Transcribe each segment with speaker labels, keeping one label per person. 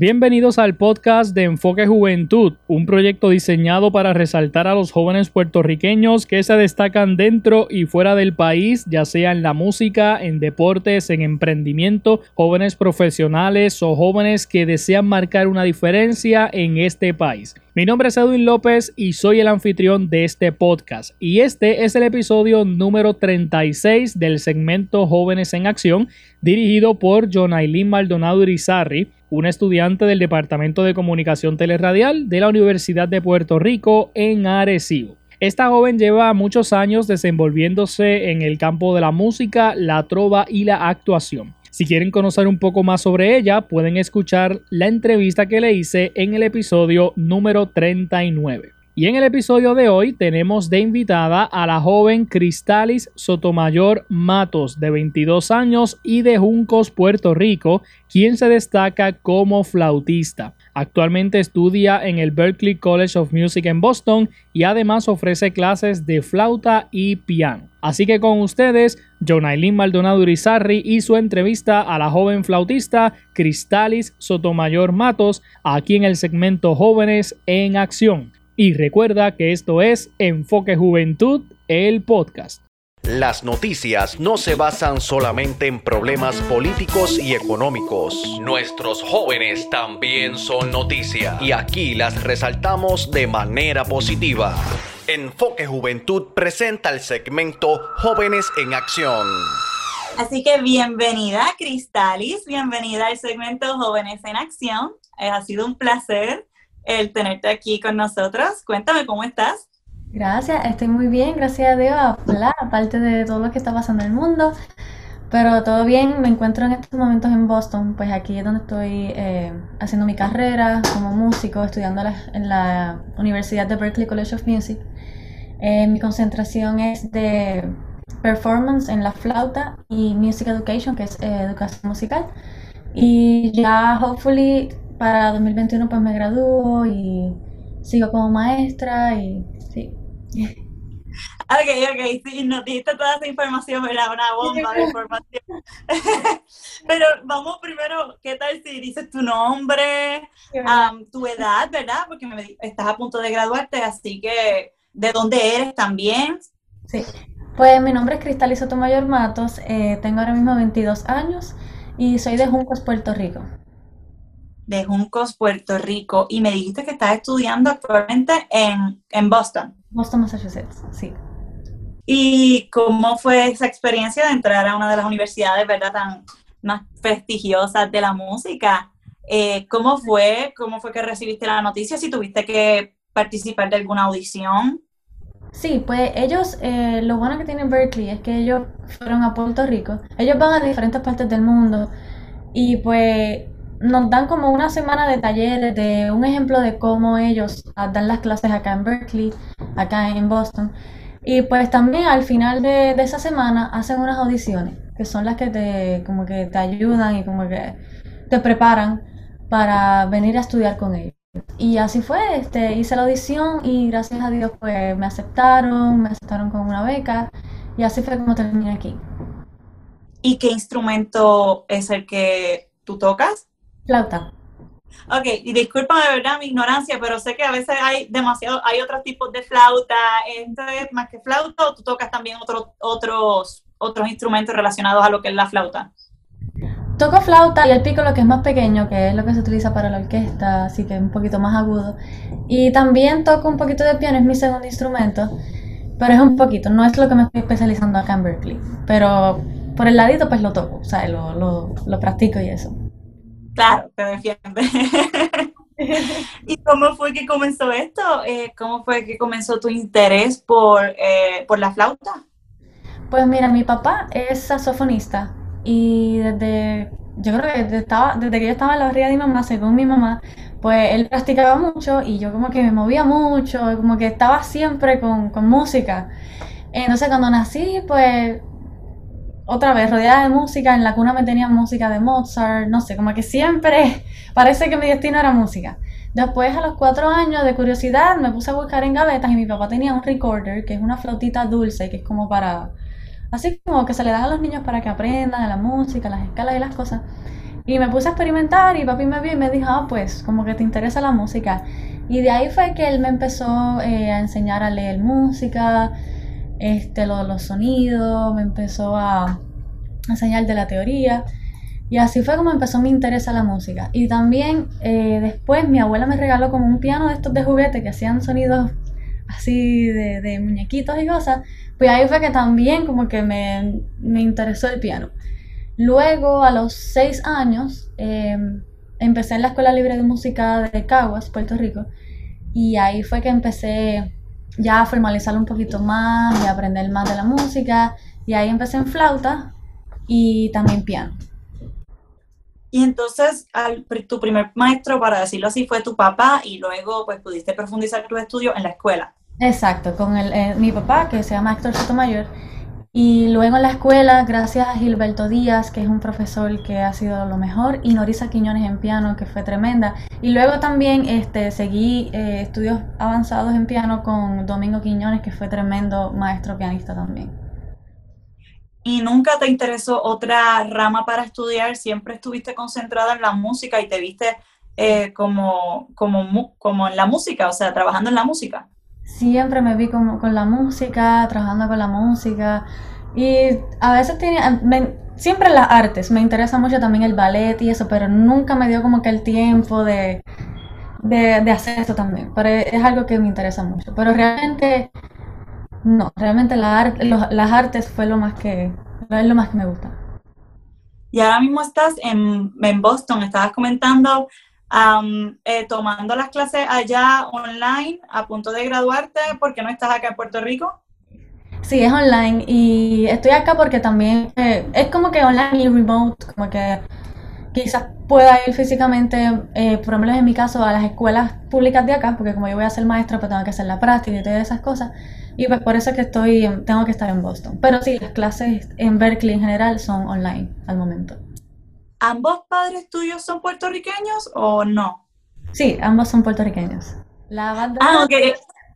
Speaker 1: Bienvenidos al podcast de Enfoque Juventud, un proyecto diseñado para resaltar a los jóvenes puertorriqueños que se destacan dentro y fuera del país, ya sea en la música, en deportes, en emprendimiento, jóvenes profesionales o jóvenes que desean marcar una diferencia en este país. Mi nombre es Edwin López y soy el anfitrión de este podcast. Y este es el episodio número 36 del segmento Jóvenes en Acción, dirigido por Jonailin Maldonado Irizarry una estudiante del Departamento de Comunicación Teleradial de la Universidad de Puerto Rico en Arecibo. Esta joven lleva muchos años desenvolviéndose en el campo de la música, la trova y la actuación. Si quieren conocer un poco más sobre ella, pueden escuchar la entrevista que le hice en el episodio número 39. Y en el episodio de hoy tenemos de invitada a la joven Cristalis Sotomayor Matos, de 22 años y de Juncos, Puerto Rico, quien se destaca como flautista. Actualmente estudia en el Berklee College of Music en Boston y además ofrece clases de flauta y piano. Así que con ustedes, Jonailin Maldonado Urizarri y su entrevista a la joven flautista Cristalis Sotomayor Matos, aquí en el segmento Jóvenes en Acción. Y recuerda que esto es Enfoque Juventud, el podcast.
Speaker 2: Las noticias no se basan solamente en problemas políticos y económicos. Nuestros jóvenes también son noticia y aquí las resaltamos de manera positiva. Enfoque Juventud presenta el segmento Jóvenes en Acción.
Speaker 3: Así que bienvenida Cristalis, bienvenida al segmento Jóvenes en Acción. Eh, ha sido un placer el tenerte aquí con nosotros. Cuéntame cómo estás.
Speaker 4: Gracias, estoy muy bien, gracias a Dios, aparte de todo lo que está pasando en el mundo. Pero todo bien, me encuentro en estos momentos en Boston, pues aquí es donde estoy eh, haciendo mi carrera como músico, estudiando en la Universidad de Berklee College of Music. Eh, mi concentración es de performance en la flauta y music education, que es eh, educación musical. Y ya, hopefully, para 2021 pues me gradúo y sigo como maestra y sí.
Speaker 3: Ok, ok, sí, nos diste toda esa información, era una bomba de información. Pero vamos primero, ¿qué tal si dices tu nombre, tu edad, verdad? Porque me, estás a punto de graduarte, así que, ¿de dónde eres también?
Speaker 4: Sí, pues mi nombre es Cristal Sotomayor Matos, eh, tengo ahora mismo 22 años y soy de Juncos, Puerto Rico
Speaker 3: de Juncos, Puerto Rico, y me dijiste que estás estudiando actualmente en, en Boston.
Speaker 4: Boston, Massachusetts, sí.
Speaker 3: ¿Y cómo fue esa experiencia de entrar a una de las universidades, verdad, tan más prestigiosas de la música? Eh, ¿Cómo fue? ¿Cómo fue que recibiste la noticia? Si tuviste que participar de alguna audición.
Speaker 4: Sí, pues ellos, eh, lo bueno que tienen Berkeley es que ellos fueron a Puerto Rico. Ellos van a diferentes partes del mundo y pues nos dan como una semana de talleres, de un ejemplo de cómo ellos dan las clases acá en Berkeley, acá en Boston. Y pues también al final de, esa semana hacen unas audiciones, que son las que te, como que te ayudan y como que te preparan para venir a estudiar con ellos. Y así fue, este, hice la audición y gracias a Dios pues me aceptaron, me aceptaron con una beca y así fue como terminé aquí.
Speaker 3: ¿Y qué instrumento es el que tú tocas?
Speaker 4: Flauta.
Speaker 3: Ok, y disculpa de verdad mi ignorancia, pero sé que a veces hay demasiado, hay otros tipos de flauta. ¿Esto es más que flauta o tú tocas también otros otros, otros instrumentos relacionados a lo que es la flauta?
Speaker 4: Toco flauta y el pico lo que es más pequeño, que es lo que se utiliza para la orquesta, así que es un poquito más agudo. Y también toco un poquito de piano, es mi segundo instrumento, pero es un poquito, no es lo que me estoy especializando acá en Berkeley. Pero por el ladito pues lo toco, o sea, lo, lo, lo practico y eso.
Speaker 3: Claro, te defiende. ¿Y cómo fue que comenzó esto? Eh, ¿Cómo fue que comenzó tu interés por, eh, por la flauta?
Speaker 4: Pues mira, mi papá es saxofonista y desde, yo creo que desde, estaba, desde que yo estaba en la barriga de mi mamá, según mi mamá, pues él practicaba mucho y yo como que me movía mucho, como que estaba siempre con, con música. Entonces cuando nací, pues otra vez rodeada de música, en la cuna me tenía música de Mozart, no sé, como que siempre parece que mi destino era música. Después, a los cuatro años de curiosidad, me puse a buscar en gavetas y mi papá tenía un recorder, que es una flautita dulce, que es como para, así como que se le da a los niños para que aprendan la música, las escalas y las cosas. Y me puse a experimentar y papi me vio y me dijo, ah, pues como que te interesa la música. Y de ahí fue que él me empezó eh, a enseñar a leer música, este, los sonidos, me empezó a enseñar de la teoría. Y así fue como empezó mi interés a la música. Y también eh, después mi abuela me regaló como un piano de estos de juguete que hacían sonidos así de, de muñequitos y cosas. Pues ahí fue que también como que me, me interesó el piano. Luego, a los seis años, em, empecé en la Escuela Libre de Música de Caguas, Puerto Rico, y ahí fue que empecé ya formalizarlo un poquito más y aprender más de la música, y ahí empecé en flauta y también piano.
Speaker 3: Y entonces, tu primer maestro, para decirlo así, fue tu papá y luego pues pudiste profundizar tus estudios en la escuela.
Speaker 4: Exacto, con el, eh, mi papá, que se llama Héctor Sotomayor, y luego en la escuela, gracias a Gilberto Díaz, que es un profesor que ha sido lo mejor, y Norisa Quiñones en piano, que fue tremenda. Y luego también este, seguí eh, estudios avanzados en piano con Domingo Quiñones, que fue tremendo maestro pianista también.
Speaker 3: ¿Y nunca te interesó otra rama para estudiar? ¿Siempre estuviste concentrada en la música y te viste eh, como, como, como en la música, o sea, trabajando en la música?
Speaker 4: Siempre me vi con, con la música, trabajando con la música. Y a veces tenía, siempre las artes, me interesa mucho también el ballet y eso, pero nunca me dio como que el tiempo de, de, hacer esto también. Pero es algo que me interesa mucho. Pero realmente, no, realmente la las artes fue lo más que, es lo más que me gusta.
Speaker 3: Y ahora mismo estás en Boston, estabas comentando eh, tomando las clases allá online a punto de graduarte, ¿por qué no estás acá en Puerto Rico?
Speaker 4: Sí, es online y estoy acá porque también eh, es como que online y remote, como que quizás pueda ir físicamente, eh, por lo menos en mi caso, a las escuelas públicas de acá, porque como yo voy a ser maestra, pues tengo que hacer la práctica y todas esas cosas. Y pues por eso es que estoy, tengo que estar en Boston. Pero sí, las clases en Berkeley en general son online al momento.
Speaker 3: ¿Ambos padres tuyos son puertorriqueños o no?
Speaker 4: Sí, ambos son puertorriqueños. La bandera,
Speaker 3: ah.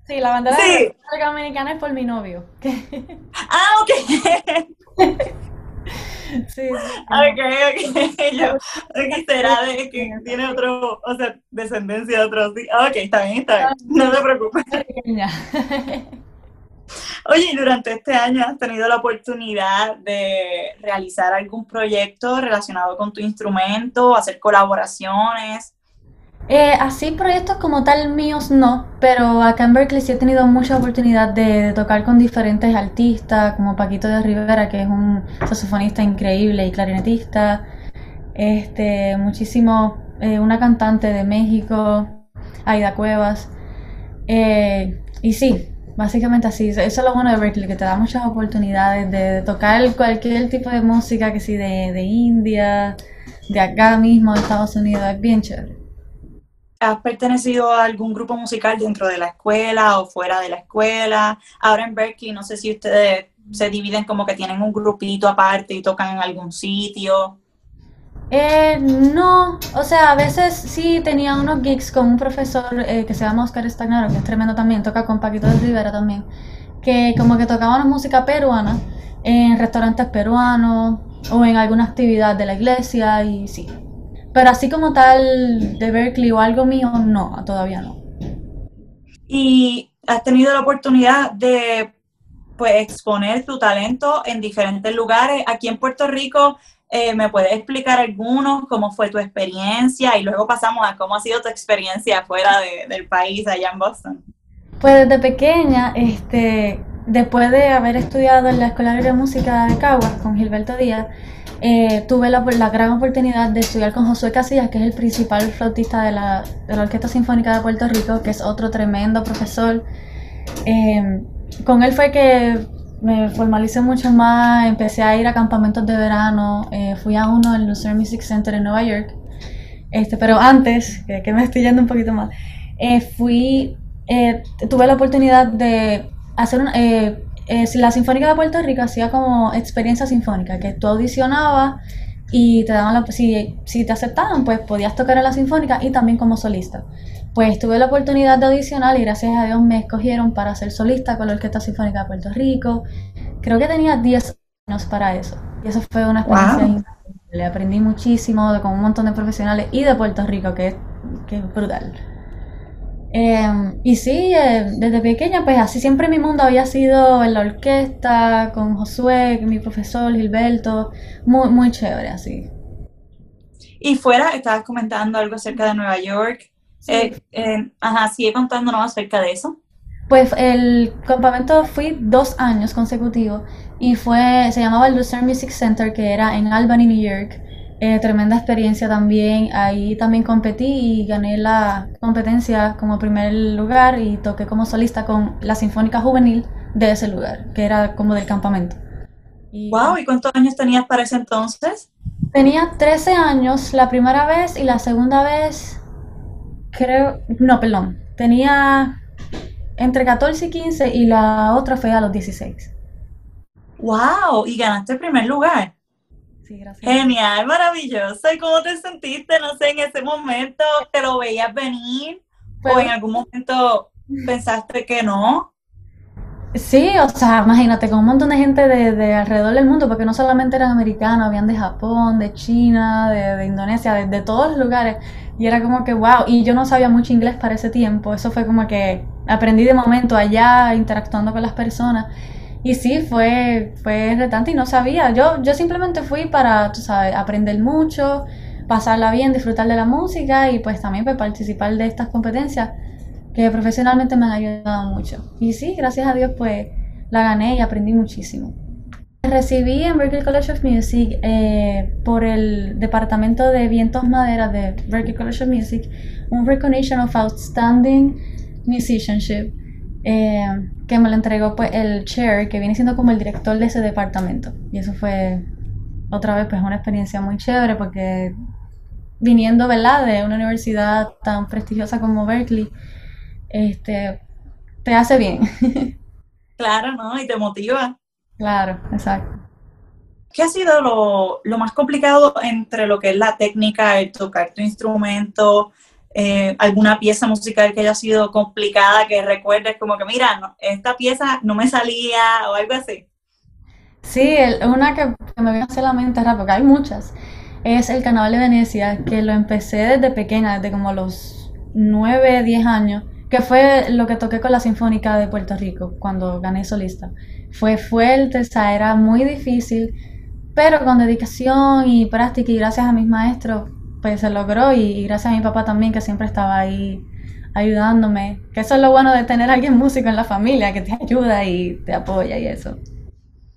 Speaker 4: Sí, la bandera sí. Dominicana es por mi novio.
Speaker 3: ah, ok. sí, sí. Ok, ok. Yo, okay, será de que tiene otro, o sea, descendencia de otros. Ok, está bien, está bien. No te preocupes. Oye, durante este año has tenido la oportunidad de realizar algún proyecto relacionado con tu instrumento, hacer colaboraciones.
Speaker 4: Eh, así proyectos como tal míos no, pero acá en Berkeley sí he tenido mucha oportunidad de, tocar con diferentes artistas, como Paquito de Rivera, que es un saxofonista increíble y clarinetista, este, muchísimo, eh, una cantante de México, Aida Cuevas, eh, y sí, Básicamente así, eso es lo bueno de Berkeley, que te da muchas oportunidades de, tocar cualquier tipo de música, que sí, de, de India, de acá mismo, de Estados Unidos, es bien chévere.
Speaker 3: ¿Has pertenecido a algún grupo musical dentro de la escuela o fuera de la escuela? Ahora en Berkeley, no sé si ustedes se dividen como que tienen un grupito aparte y tocan en algún sitio.
Speaker 4: Eh, no, o sea, a veces sí tenía unos gigs con un profesor eh, que se llama Oscar Stagnaro, que es tremendo también, toca con Paquito de Rivera también, que como que tocaban música peruana en restaurantes peruanos o en alguna actividad de la iglesia y sí. Pero así como tal de Berkeley o algo mío, no, todavía no.
Speaker 3: ¿Y has tenido la oportunidad de pues exponer tu talento en diferentes lugares? Aquí en Puerto Rico eh, ¿Me puedes explicar algunos, cómo fue tu experiencia? Y luego pasamos a cómo ha sido tu experiencia fuera del país, allá en Boston.
Speaker 4: Pues desde pequeña, este, después de haber estudiado en la Escuela de Música de Caguas con Gilberto Díaz, eh, tuve la, gran oportunidad de estudiar con Josué Casillas, que es el principal flautista de la, Orquesta Sinfónica de Puerto Rico, que es otro tremendo profesor. Eh, con él fue que me formalicé mucho más, empecé a ir a campamentos de verano, eh, fui a uno en Lucerne Music Center en Nueva York, este, pero antes, que, me estoy yendo un poquito más, eh, fui, eh, tuve la oportunidad de hacer una, la Sinfónica de Puerto Rico hacía como experiencia sinfónica, que tú audicionabas y te daban la, si, si te aceptaban, pues podías tocar en la Sinfónica y también como solista. Pues tuve la oportunidad de audicionar y gracias a Dios me escogieron para ser solista con la Orquesta Sinfónica de Puerto Rico. Creo que tenía 10 años para eso. Y eso fue una experiencia increíble. Le aprendí muchísimo con un montón de profesionales y de Puerto Rico, que es, que es brutal. Em, y sí, eh, desde pequeña, pues así siempre mi mundo había sido en la orquesta, con Josué, mi profesor Gilberto, muy, muy chévere, así.
Speaker 3: Y fuera, estabas comentando algo acerca de Nueva York. Eh, eh, ajá, sigue contándonos acerca de eso.
Speaker 4: Pues el campamento fui dos años consecutivos y fue, se llamaba el Lucerne Music Center, que era en Albany, New York. Eh, tremenda experiencia también. Ahí también competí y gané la competencia como primer lugar y toqué como solista con la Sinfónica Juvenil de ese lugar, que era como del campamento.
Speaker 3: Y, wow, ¿y cuántos años tenías para ese entonces?
Speaker 4: Tenía 13 años la primera vez y la segunda vez, creo, no, perdón, tenía entre 14 y 15 y la otra fue a los 16.
Speaker 3: ¡Wow! Y ganaste el primer lugar.
Speaker 4: Sí, gracias.
Speaker 3: Genial, maravilloso. ¿Y cómo te sentiste, no sé, en ese momento? ¿Te lo veías venir? ¿O en algún momento pensaste que no?
Speaker 4: Sí, o sea, imagínate, con un montón de gente de, alrededor del mundo, porque no solamente eran americanos, habían de Japón, de China, de, Indonesia, de, todos los lugares. Y era como que, wow, y yo no sabía mucho inglés para ese tiempo. Eso fue como que aprendí de momento allá, interactuando con las personas. Y sí, fue, fue retante y no sabía. Yo, yo simplemente fui para, tú sabes, aprender mucho, pasarla bien, disfrutar de la música y pues también pues, participar de estas competencias que profesionalmente me han ayudado mucho. Y sí, gracias a Dios pues la gané y aprendí muchísimo. Recibí en Berklee College of Music eh, por el Departamento de Vientos Madera de Berklee College of Music un Recognition of Outstanding Musicianship eh, que me lo entregó pues el chair que viene siendo como el director de ese departamento y eso fue otra vez pues una experiencia muy chévere porque viniendo ¿verdad? de una universidad tan prestigiosa como Berkeley este te hace bien.
Speaker 3: Claro no y te motiva.
Speaker 4: Claro exacto.
Speaker 3: ¿Qué ha sido lo, lo, más complicado entre lo que es la técnica, el tocar tu instrumento, eh, alguna pieza musical que haya sido complicada que recuerdes como que, mira, esta pieza no me salía o algo así.
Speaker 4: Sí, una que, me viene a la mente porque hay muchas, es el Carnaval de Venecia, que lo empecé desde pequeña, desde como los 9, 10 años, que fue lo que toqué con la Sinfónica de Puerto Rico cuando gané solista. Fue fuerte, o era muy difícil, pero con dedicación y práctica y gracias a mis maestros pues se logró y, gracias a mi papá también que siempre estaba ahí ayudándome. Que eso es lo bueno de tener alguien músico en la familia que te ayuda y te apoya y eso.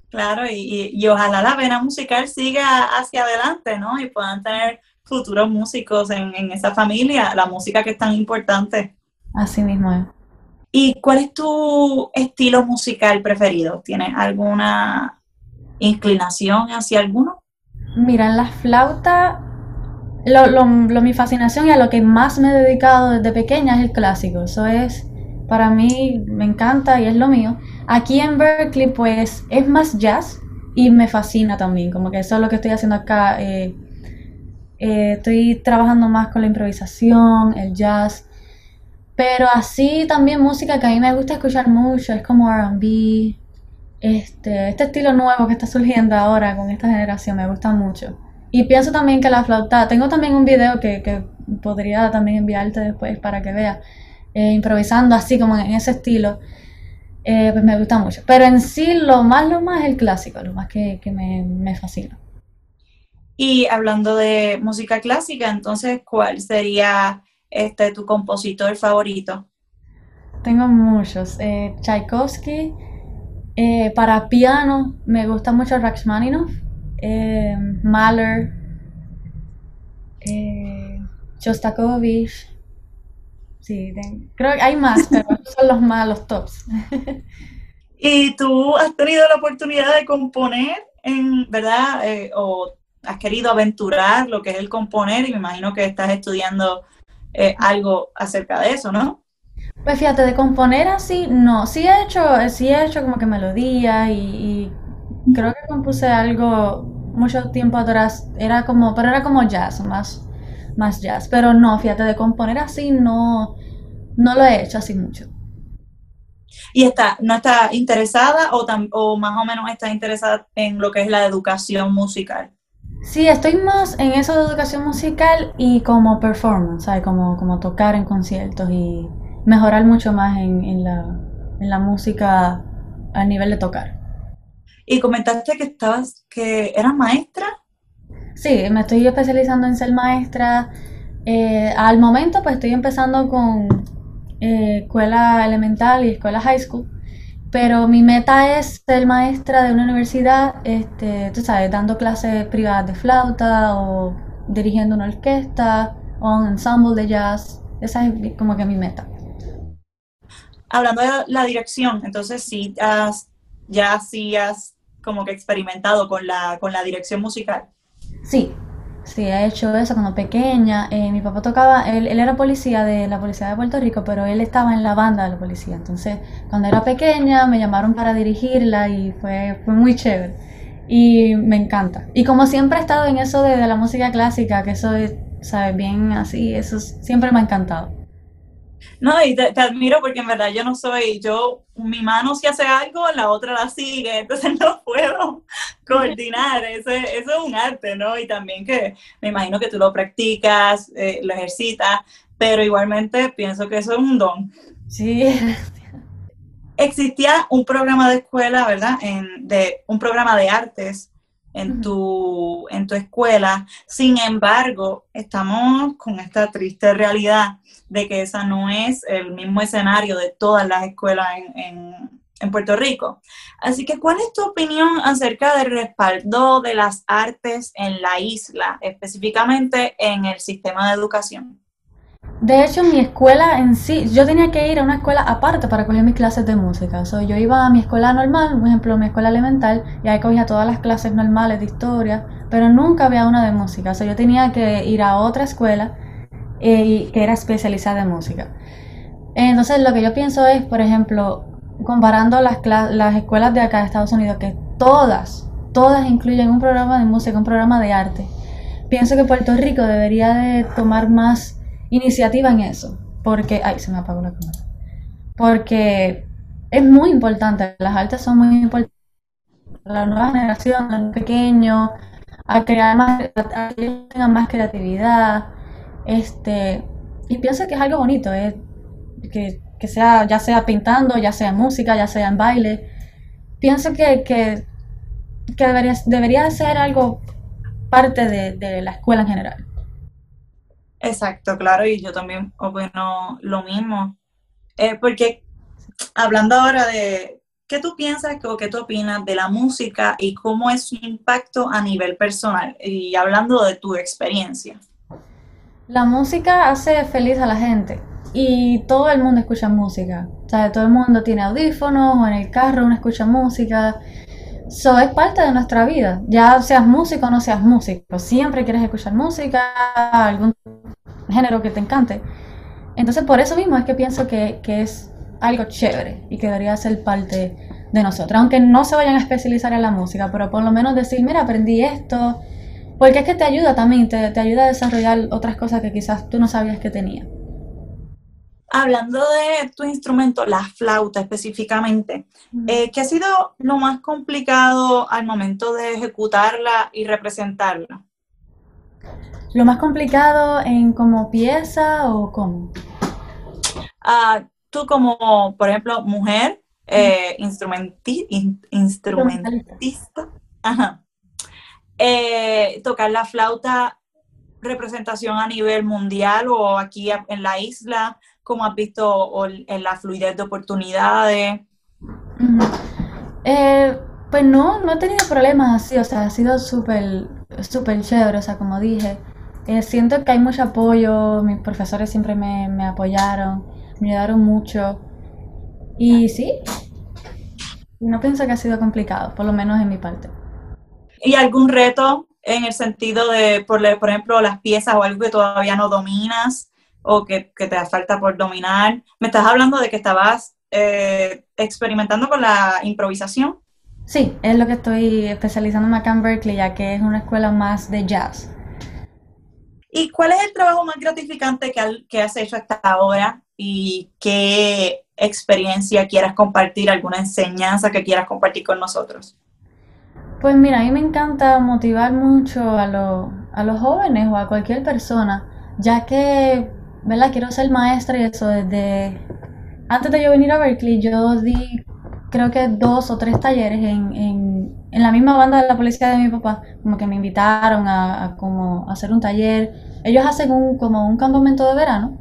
Speaker 3: Claro, y, ojalá la vena musical siga hacia adelante, ¿no? Y puedan tener futuros músicos en, en esa familia, la música que es tan importante.
Speaker 4: Así mismo es.
Speaker 3: ¿Y cuál es tu estilo musical preferido? ¿Tienes alguna inclinación hacia alguno?
Speaker 4: Mira, en la flauta lo, lo, mi fascinación y a lo que más me he dedicado desde pequeña es el clásico. Eso es, para mí, me encanta y es lo mío. Aquí en Berkeley, pues, es más jazz y me fascina también. Como que eso es lo que estoy haciendo acá. Eh, eh, estoy trabajando más con la improvisación, el jazz. Pero así también música que a mí me gusta escuchar mucho, es como RB. Este, este estilo nuevo que está surgiendo ahora con esta generación me gusta mucho. Y pienso también que la flauta, tengo también un video que, que podría también enviarte después para que veas, eh, improvisando así como en ese estilo, eh, pues me gusta mucho. Pero en sí lo más, lo más es el clásico, lo más que, que me, me, fascina.
Speaker 3: Y hablando de música clásica, entonces, ¿cuál sería este tu compositor favorito?
Speaker 4: Tengo muchos. Eh, Tchaikovsky, para piano me gusta mucho Rachmaninoff eh, Mahler, eh, Shostakovich. Sí, creo que hay más, pero son los más, los tops.
Speaker 3: ¿Y tú has tenido la oportunidad de componer, en verdad, eh, o has querido aventurar lo que es el componer y me imagino que estás estudiando eh, algo acerca de eso, ¿no?
Speaker 4: Pues fíjate, de componer así, no, sí he hecho, sí he hecho como que melodías y creo que compuse algo mucho tiempo atrás, era como, pero era como jazz, más, más jazz. Pero no, fíjate, de componer así no, no lo he hecho así mucho.
Speaker 3: ¿Y está, no está interesada o, o más o menos está interesada en lo que es la educación musical?
Speaker 4: Sí, estoy más en eso de educación musical y como performance, ¿sabes? Como, como tocar en conciertos y mejorar mucho más en, en, la, en la música a nivel de tocar.
Speaker 3: Y comentaste que estabas, que eras maestra.
Speaker 4: Sí, me estoy especializando en ser maestra. Eh, al momento, pues estoy empezando con eh, escuela elemental y escuela high school. Pero mi meta es ser maestra de una universidad, este, tú sabes, dando clases privadas de flauta o dirigiendo una orquesta o un ensemble de jazz. Esa es como que mi meta.
Speaker 3: Hablando de la dirección, entonces sí, has, ya sí has como que experimentado con la, con la dirección musical.
Speaker 4: Sí, sí, he hecho eso cuando pequeña. Eh, mi papá tocaba, él, él, era policía de la policía de Puerto Rico, pero él estaba en la banda de la policía. Entonces, cuando era pequeña, me llamaron para dirigirla y fue, fue muy chévere. Y me encanta. Y como siempre he estado en eso de, de la música clásica, que eso es, ¿sabes? Bien así, eso siempre me ha encantado.
Speaker 3: No, y te, te, admiro porque en verdad yo no soy, yo, mi mano si hace algo, la otra la sigue, entonces no puedo coordinar, eso, eso es un arte, ¿no? Y también que me imagino que tú lo practicas, eh, lo ejercitas, pero igualmente pienso que eso es un don.
Speaker 4: Sí.
Speaker 3: Existía un programa de escuela, ¿verdad? En, de, un programa de artes en tu, en tu escuela. Sin embargo, estamos con esta triste realidad de que esa no es el mismo escenario de todas las escuelas en, en, en, Puerto Rico. Así que, ¿cuál es tu opinión acerca del respaldo de las artes en la isla, específicamente en el sistema de educación?
Speaker 4: De hecho, mi escuela en sí, yo tenía que ir a una escuela aparte para coger mis clases de música. So, yo iba a mi escuela normal, por ejemplo, mi escuela elemental, y ahí cogía todas las clases normales de historia, pero nunca había una de música. So, yo tenía que ir a otra escuela eh, que era especializada en música. Entonces, lo que yo pienso es, por ejemplo, comparando las, las escuelas de acá de Estados Unidos, que todas, todas incluyen un programa de música, un programa de arte. Pienso que Puerto Rico debería de tomar más iniciativa en eso, porque, ay, se me apagó la cámara, porque es muy importante, las artes son muy importantes. La nueva generación, los pequeños, a crear más, a que tengan más creatividad, este, y pienso que es algo bonito, es que, que, sea, ya sea pintando, ya sea en música, ya sea en baile, pienso que, que, que debería, debería ser algo parte de, de la escuela en general.
Speaker 3: Exacto, claro, y yo también opino lo mismo. Eh, porque hablando ahora de qué tú piensas o qué tú opinas de la música y cómo es su impacto a nivel personal, y hablando de tu experiencia.
Speaker 4: La música hace feliz a la gente y todo el mundo escucha música. O sea, todo el mundo tiene audífonos o en el carro uno escucha música. Eso es parte de nuestra vida. Ya seas músico o no seas músico, siempre quieres escuchar música, algún género que te encante. Entonces, por eso mismo es que pienso que, que es algo chévere y que debería ser parte de nosotros. Aunque no se vayan a especializar en la música, pero por lo menos decir, mira, aprendí esto. Porque es que te ayuda también, te, te ayuda a desarrollar otras cosas que quizás tú no sabías que tenía.
Speaker 3: Hablando de tu instrumento, la flauta específicamente, eh, ¿qué ha sido lo más complicado al momento de ejecutarla y representarla?
Speaker 4: ¿Lo más complicado en como pieza o cómo?
Speaker 3: Uh, tú como, por ejemplo, mujer, eh, instrumenti in instrumentista, ajá. Eh, tocar la flauta, representación a nivel mundial o aquí en la isla, ¿Cómo has visto en la fluidez de oportunidades?
Speaker 4: Eh, pues no, no he tenido problemas así, o sea, ha sido súper, súper chévere, o sea, como dije. Eh, siento que hay mucho apoyo, mis profesores siempre me, me apoyaron, me ayudaron mucho. Y sí, no pienso que ha sido complicado, por lo menos en mi parte.
Speaker 3: ¿Y algún reto en el sentido de, por, por ejemplo, las piezas o algo que todavía no dominas? O que, que te falta por dominar. Me estás hablando de que estabas eh, experimentando con la improvisación.
Speaker 4: Sí, es lo que estoy especializándome acá en Berkeley, ya que es una escuela más de jazz.
Speaker 3: ¿Y cuál es el trabajo más gratificante que, que has hecho hasta ahora? ¿Y qué experiencia quieras compartir, alguna enseñanza que quieras compartir con nosotros?
Speaker 4: Pues mira, a mí me encanta motivar mucho a, a los jóvenes o a cualquier persona, ya que, ¿verdad? Quiero ser maestra y eso desde... Antes de yo venir a Berkeley, yo di creo que dos o tres talleres en, en, la misma banda de la policía de mi papá, como que me invitaron a, como hacer un taller. Ellos hacen un, como un campamento de verano,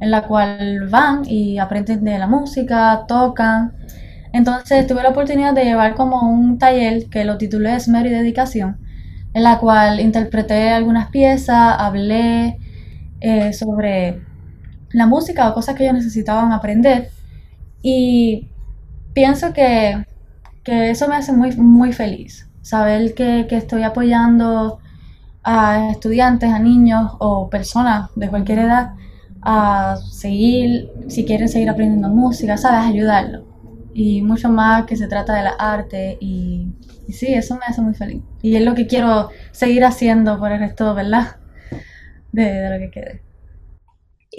Speaker 4: en la cual van y aprenden de la música, tocan. Entonces tuve la oportunidad de llevar como un taller que lo titulé Esmero y Dedicación, en la cual interpreté algunas piezas, hablé eh, sobre la música o cosas que ellos necesitaban aprender. Y pienso que, eso me hace muy, muy feliz, saber que, que estoy apoyando a estudiantes, a niños o personas de cualquier edad a seguir, si quieren seguir aprendiendo música, sabes, ayudarlos y mucho más que se trata de la arte y, sí, eso me hace muy feliz. Y es lo que quiero seguir haciendo por el resto, ¿verdad? De, lo que quede.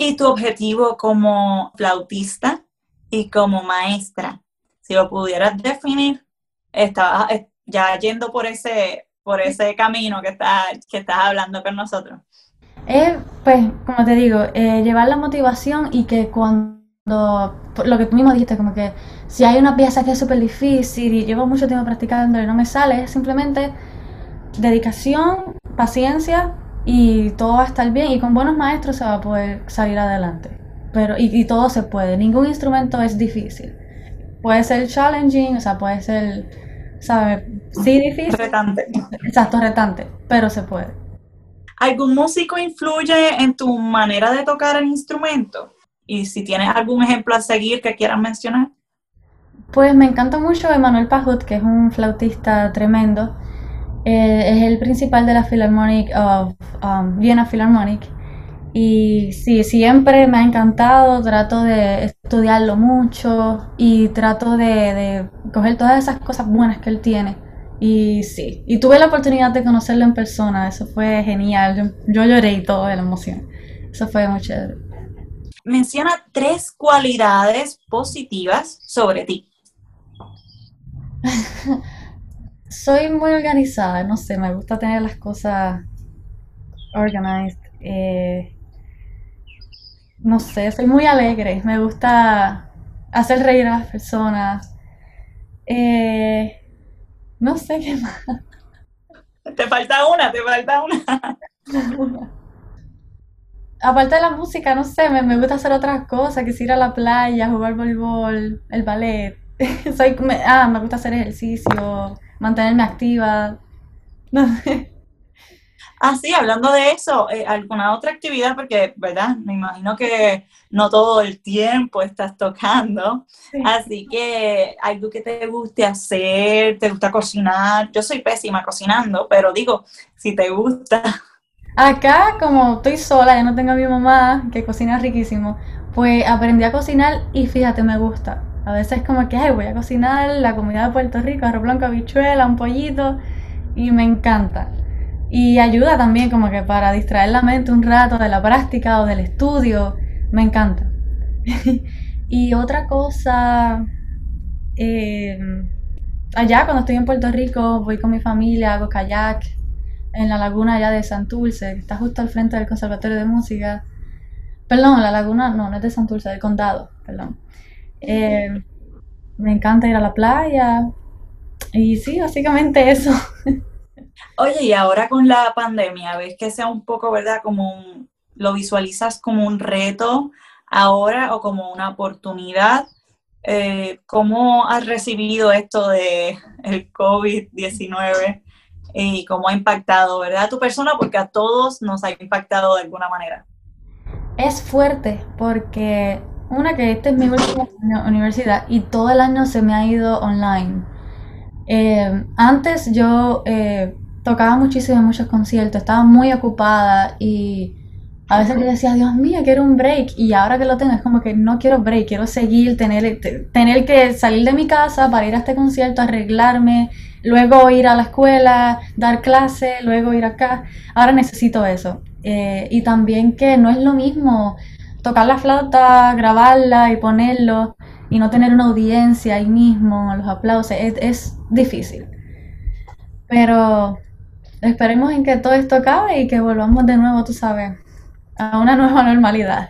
Speaker 3: ¿Y tu objetivo como flautista y como maestra? Si lo pudieras definir, estabas ya yendo por ese, por ese camino que estás, que estás hablando con nosotros.
Speaker 4: Es, pues, como te digo, eh, llevar la motivación y que cuando lo que tú mismo dijiste, como que si hay una pieza que es súper difícil y llevo mucho tiempo practicando y no me sale, es simplemente dedicación, paciencia y todo va a estar bien y con buenos maestros se va a poder salir adelante. Pero, y, todo se puede, ningún instrumento es difícil. Puede ser challenging, o sea, puede ser, ¿sabes? Sí, difícil.
Speaker 3: Retante.
Speaker 4: Exacto, retante, pero se puede.
Speaker 3: ¿Algún músico influye en tu manera de tocar el instrumento? Y si tienes algún ejemplo a seguir que quieras mencionar.
Speaker 4: Pues me encanta mucho Emanuel Pajut, que es un flautista tremendo. Eh, es el principal de la Philharmonic of um, Vienna Philharmonic. Y sí, siempre me ha encantado, trato de estudiarlo mucho y trato de, de, coger todas esas cosas buenas que él tiene. Y sí, y tuve la oportunidad de conocerlo en persona, eso fue genial. Yo, yo lloré y todo de la emoción. Eso fue muy chévere
Speaker 3: menciona tres cualidades positivas sobre ti.
Speaker 4: Soy muy organizada, no sé, me gusta tener las cosas organized. Eh, no sé, soy muy alegre, me gusta hacer reír a las personas. Eh, no sé qué más.
Speaker 3: Te falta una, te falta una.
Speaker 4: aparte de la música, no sé, me, gusta hacer otras cosas, que ir a la playa, jugar voleibol, el ballet. Soy, me, ah, me gusta hacer ejercicio, mantenerme activa. No sé.
Speaker 3: Ah, sí, hablando de eso, eh, ¿alguna otra actividad? Porque, ¿verdad? Me imagino que no todo el tiempo estás tocando. Así que algo que te guste hacer, te gusta cocinar. Yo soy pésima cocinando, pero digo, si te gusta.
Speaker 4: Acá, como estoy sola, ya no tengo a mi mamá, que cocina riquísimo, pues aprendí a cocinar y fíjate, me gusta. A veces como que, ay, voy a cocinar la comida de Puerto Rico, arroz blanco, habichuela, un pollito, y me encanta. Y ayuda también como que para distraer la mente un rato de la práctica o del estudio, me encanta. y otra cosa, eh, allá cuando estoy en Puerto Rico, voy con mi familia, hago kayak, en la laguna allá de Santurce, que está justo al frente del Conservatorio de Música. Perdón, la laguna, no, no es de Santurce, del condado, perdón. Eh, me encanta ir a la playa. Y sí, básicamente eso.
Speaker 3: Oye, y ahora con la pandemia, ¿ves que sea un poco, verdad, como un, lo visualizas como un reto ahora o como una oportunidad? Eh, ¿Cómo has recibido esto de el COVID-19 y cómo ha impactado, ¿verdad? A tu persona, porque a todos nos ha impactado de alguna manera.
Speaker 4: Es fuerte porque una que esta es mi última universidad y todo el año se me ha ido online. Eh, antes yo eh, tocaba muchísimo en muchos conciertos, estaba muy ocupada y a veces yo decía, Dios mío, quiero un break. Y ahora que lo tengo, es como que no quiero break, quiero seguir, tener, tener que salir de mi casa para ir a este concierto, arreglarme, luego ir a la escuela, dar clase, luego ir acá. Ahora necesito eso. Eh, y también que no es lo mismo tocar la flauta, grabarla y ponerlo y no tener una audiencia ahí mismo, los aplausos, es, es difícil. Pero esperemos en que todo esto acabe y que volvamos de nuevo, tú sabes, a una nueva normalidad.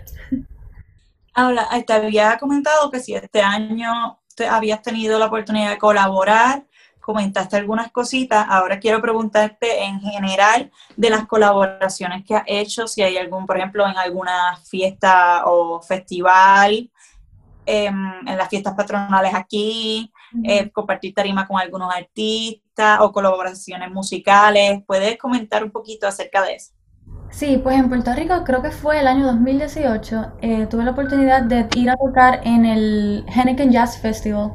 Speaker 3: Habla, te había comentado que si este año te habías tenido la oportunidad de colaborar, comentaste algunas cositas, ahora quiero preguntarte en general de las colaboraciones que has hecho, si hay algún, por ejemplo, en alguna fiesta o festival, em, en las fiestas patronales aquí, eh, compartir tarima con algunos artistas o colaboraciones musicales. ¿Puedes comentar un poquito acerca de eso?
Speaker 4: Sí, pues en Puerto Rico creo que fue el año 2018, eh, tuve la oportunidad de ir a tocar en el Henneken Jazz Festival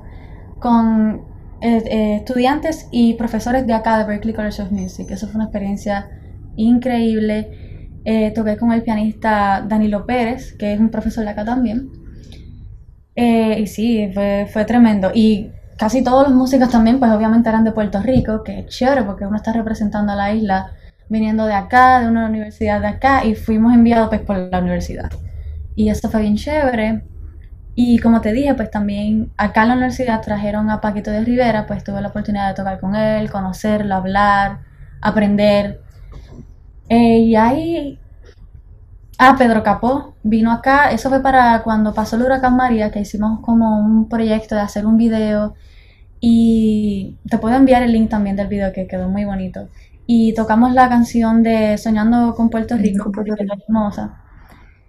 Speaker 4: con eh, eh, estudiantes y profesores de acá de Berklee College of Music. Eso fue una experiencia increíble. toqué con el pianista Danilo Pérez, que es un profesor de acá también. y sí, fue, fue tremendo. Y casi todos los músicos también, pues obviamente eran de Puerto Rico, que es chévere porque uno está representando a la isla viniendo de acá, de una universidad de acá, y fuimos enviados pues por la universidad. Y eso fue bien chévere. Y como te dije, pues también acá en la universidad trajeron a Paquito de Rivera, pues tuve la oportunidad de tocar con él, conocerlo, hablar, aprender. Eh, y ahí... Ah, Pedro Capó vino acá, eso fue para cuando pasó el huracán María, que hicimos como un proyecto de hacer un video. Y te puedo enviar el link también del video que quedó muy bonito y tocamos la canción de Soñando con Puerto Rico, porque es hermosa.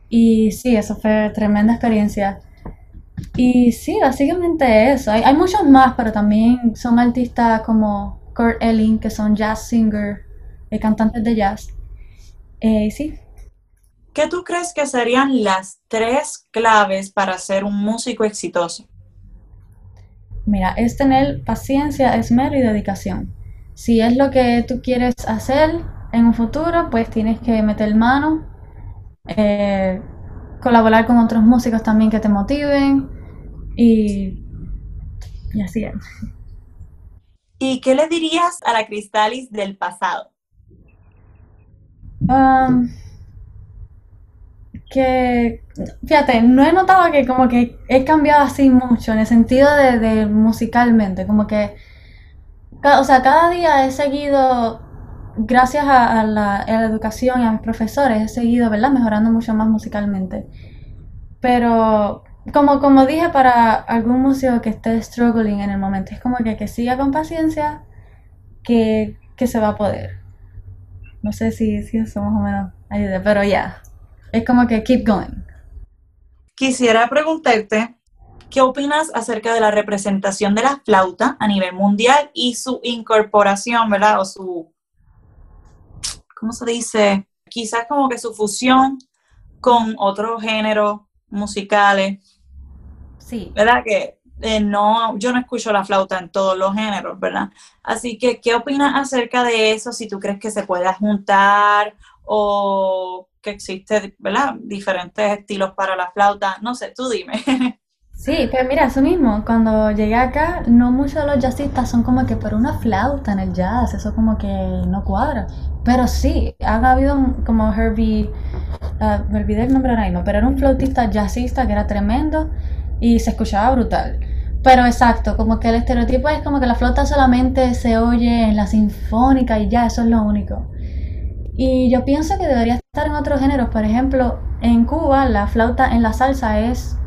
Speaker 4: Y sí, eso fue tremenda experiencia. Y sí, básicamente eso. Hay, hay muchos más, pero también son artistas como Kurt Elling, que son jazz singer, eh, cantantes de jazz. Eh, sí.
Speaker 3: ¿Qué tú crees que serían las tres claves para ser un músico exitoso?
Speaker 4: Mira, es tener paciencia, esmero y dedicación si es lo que tú quieres hacer en un futuro, pues tienes que meter mano, eh, colaborar con otros músicos también que te motiven y, y así es.
Speaker 3: ¿Y qué le dirías a la Cristalis del pasado?
Speaker 4: Um, que, fíjate, no he notado que como que he cambiado así mucho en el sentido de musicalmente, como que o sea, cada día he seguido, gracias a, la, educación y a mis profesores, he seguido, ¿verdad? Mejorando mucho más musicalmente. Pero, como, como dije, para algún músico que esté struggling en el momento, es como que, que siga con paciencia, que, se va a poder. No sé si, si eso más o menos ayuda, pero ya. Es como que keep going.
Speaker 3: Quisiera preguntarte ¿Qué opinas acerca de la representación de la flauta a nivel mundial y su incorporación, ¿verdad? O su, ¿cómo se dice? Quizás como que su fusión con otros géneros musicales.
Speaker 4: Sí.
Speaker 3: ¿Verdad? Que eh, no, yo no escucho la flauta en todos los géneros, ¿verdad? Así que, ¿qué opinas acerca de eso? Si tú crees que se pueda juntar o que existe, ¿verdad? Diferentes estilos para la flauta. No sé, tú dime.
Speaker 4: Sí, pero mira, eso mismo, cuando llegué acá, no muchos de los jazzistas son como que, por una flauta en el jazz, eso como que no cuadra. Pero sí, ha habido como Herbie, uh, me olvidé el nombre ahora mismo, pero era un flautista jazzista que era tremendo y se escuchaba brutal. Pero exacto, como que el estereotipo es como que la flauta solamente se oye en la sinfónica y ya, eso es lo único. Y yo pienso que debería estar en otros géneros, por ejemplo, en Cuba la flauta en la salsa es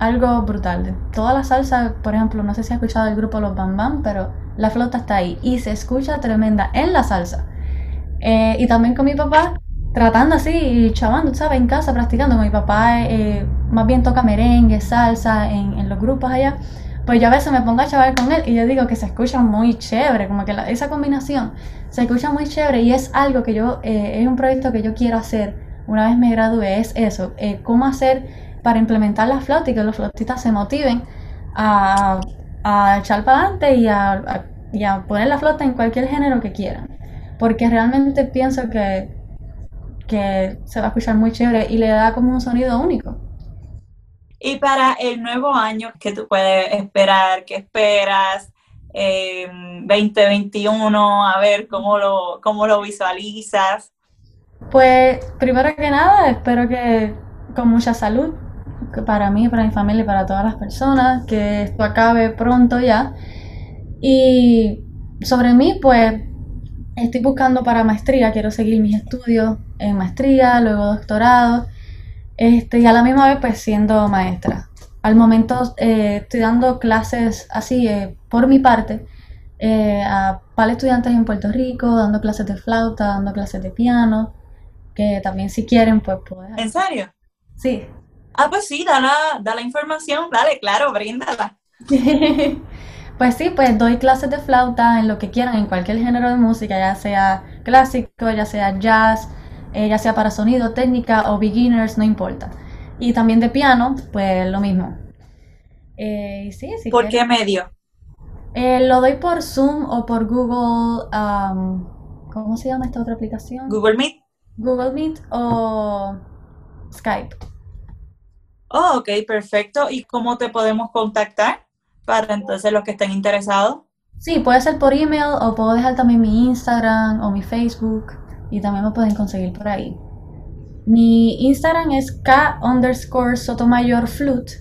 Speaker 4: algo brutal. Toda la salsa, por ejemplo, no sé si has escuchado el grupo Los Bam Bam, pero la flauta está ahí y se escucha tremenda en la salsa. Eh, y también con mi papá, tratando así y chavando, ¿sabes? En casa, practicando. Mi papá eh, más bien toca merengue, salsa en, los grupos allá. Pues yo a veces me pongo a chavar con él y yo digo que se escucha muy chévere, como que esa combinación se escucha muy chévere y es algo que yo, eh, es un proyecto que yo quiero hacer una vez me gradué, es eso, cómo hacer para implementar la flauta y que los flautistas se motiven a, echar para adelante y a, poner la flauta en cualquier género que quieran. Porque realmente pienso que, que se va a escuchar muy chévere y le da como un sonido único.
Speaker 3: Y para el nuevo año, ¿qué tú puedes esperar? ¿Qué esperas? 2021, a ver cómo lo, cómo lo visualizas.
Speaker 4: Pues primero que nada, espero que con mucha salud, para mí, para mi familia y para todas las personas, que esto acabe pronto ya. Y sobre mí, pues estoy buscando para maestría, quiero seguir mis estudios en maestría, luego doctorado, este, y a la misma vez pues siendo maestra. Al momento eh, estoy dando clases así eh, por mi parte eh, a para estudiantes en Puerto Rico, dando clases de flauta, dando clases de piano, que también si quieren pues pueden.
Speaker 3: ¿En serio?
Speaker 4: Sí.
Speaker 3: Ah, pues sí, da la, da la información, dale, claro, bríndala.
Speaker 4: Pues sí, pues doy clases de flauta en lo que quieran, en cualquier género de música, ya sea clásico, ya sea jazz, eh, ya sea para sonido, técnica o beginners, no importa. Y también de piano, pues lo mismo. Eh, sí, sí.
Speaker 3: ¿Por qué medio?
Speaker 4: Eh, lo doy por Zoom o por Google. um, ¿Cómo se llama esta otra aplicación?
Speaker 3: Google Meet.
Speaker 4: Google Meet o Skype.
Speaker 3: Oh, ok, perfecto. ¿Y cómo te podemos contactar para entonces los que estén interesados?
Speaker 4: Sí, puede ser por email o puedo dejar también mi Instagram o mi Facebook y también me pueden conseguir por ahí. Mi Instagram es K underscore Sotomayor Flute.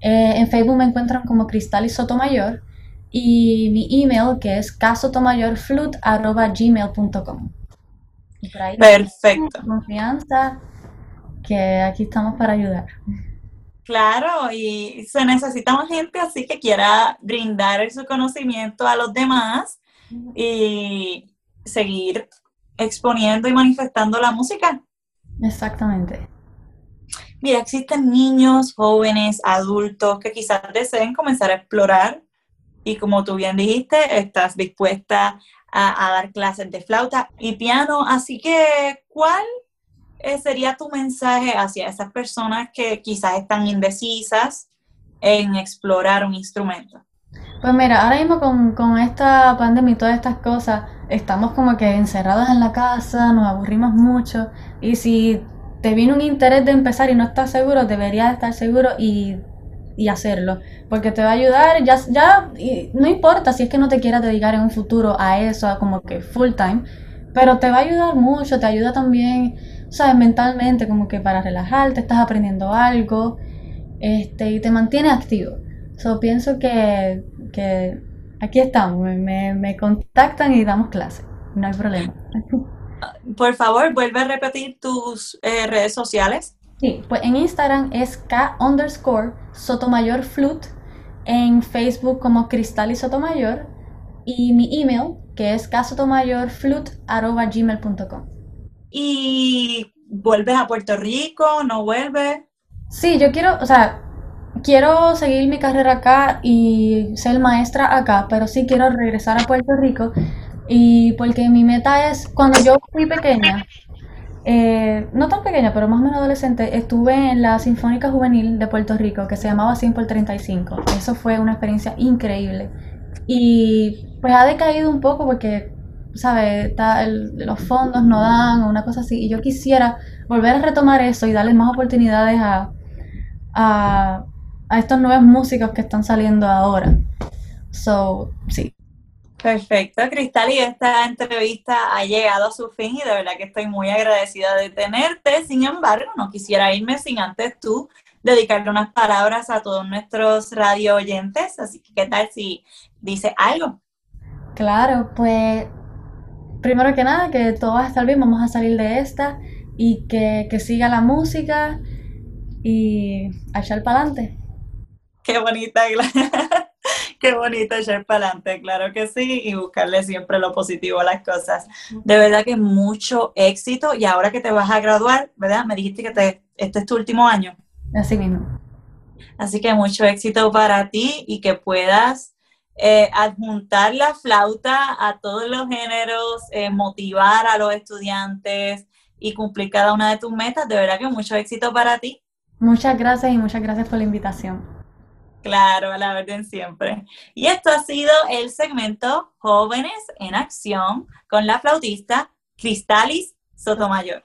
Speaker 4: Eh, en Facebook me encuentran como Cristal y Sotomayor. Y mi email que es ahí
Speaker 3: Perfecto.
Speaker 4: confianza que aquí estamos para ayudar.
Speaker 3: Claro, y se necesita más gente así que quiera brindar su conocimiento a los demás y seguir exponiendo y manifestando la música.
Speaker 4: Exactamente.
Speaker 3: Mira, existen niños, jóvenes, adultos que quizás deseen comenzar a explorar y como tú bien dijiste, estás dispuesta a, a dar clases de flauta y piano, así que ¿cuál eh, sería tu mensaje hacia esas personas que quizás están indecisas en explorar un instrumento?
Speaker 4: Pues mira, ahora mismo con, esta pandemia y todas estas cosas, estamos como que encerrados en la casa, nos aburrimos mucho y si te viene un interés de empezar y no estás seguro, deberías estar seguro y, y hacerlo, porque te va a ayudar, ya, ya y no importa si es que no te quieras dedicar en un futuro a eso, a como que full time, pero te va a ayudar mucho, te ayuda también, sabes, mentalmente, como que para relajarte, estás aprendiendo algo, este, y te mantiene activo. So, pienso que, que aquí estamos, me, me, contactan y damos clase, no hay problema.
Speaker 3: Por favor, vuelve a repetir tus eh, redes sociales.
Speaker 4: Sí, pues en Instagram es K underscore Sotomayor Flute, en Facebook como Cristal y Sotomayor, y mi email que es ksotomayorflute.gmail.com.
Speaker 3: ¿Y vuelves a Puerto Rico? ¿No vuelves?
Speaker 4: Sí, yo quiero, o sea, quiero seguir mi carrera acá y ser maestra acá, pero sí quiero regresar a Puerto Rico y porque mi meta es, cuando yo fui pequeña, eh, no tan pequeña, pero más o menos adolescente, estuve en la Sinfónica Juvenil de Puerto Rico que se llamaba 100 por 35. Eso fue una experiencia increíble. Y pues ha decaído un poco porque, ¿sabes? Los fondos no dan o una cosa así. Y yo quisiera volver a retomar eso y darle más oportunidades a, a, a estos nuevos músicos que están saliendo ahora. So, sí.
Speaker 3: Perfecto, Cristal, y esta entrevista ha llegado a su fin y de verdad que estoy muy agradecida de tenerte. Sin embargo, no quisiera irme sin antes tú dedicarle unas palabras a todos nuestros radio oyentes. Así que, ¿qué tal si dice algo?
Speaker 4: Claro, pues primero que nada, que todo va a estar bien, vamos a salir de esta y que, que siga la música y a echar para adelante.
Speaker 3: Qué bonita, qué bonito echar para adelante, claro que sí, y buscarle siempre lo positivo a las cosas. De verdad que mucho éxito y ahora que te vas a graduar, ¿verdad? Me dijiste que te, este es tu último año.
Speaker 4: Así mismo.
Speaker 3: Así que mucho éxito para ti y que puedas eh, adjuntar la flauta a todos los géneros, eh, motivar a los estudiantes y cumplir cada una de tus metas. De verdad que mucho éxito para ti.
Speaker 4: Muchas gracias y muchas gracias por la invitación.
Speaker 3: Claro, a la orden siempre. Y esto ha sido el segmento Jóvenes en Acción con la flautista Cristalis Sotomayor.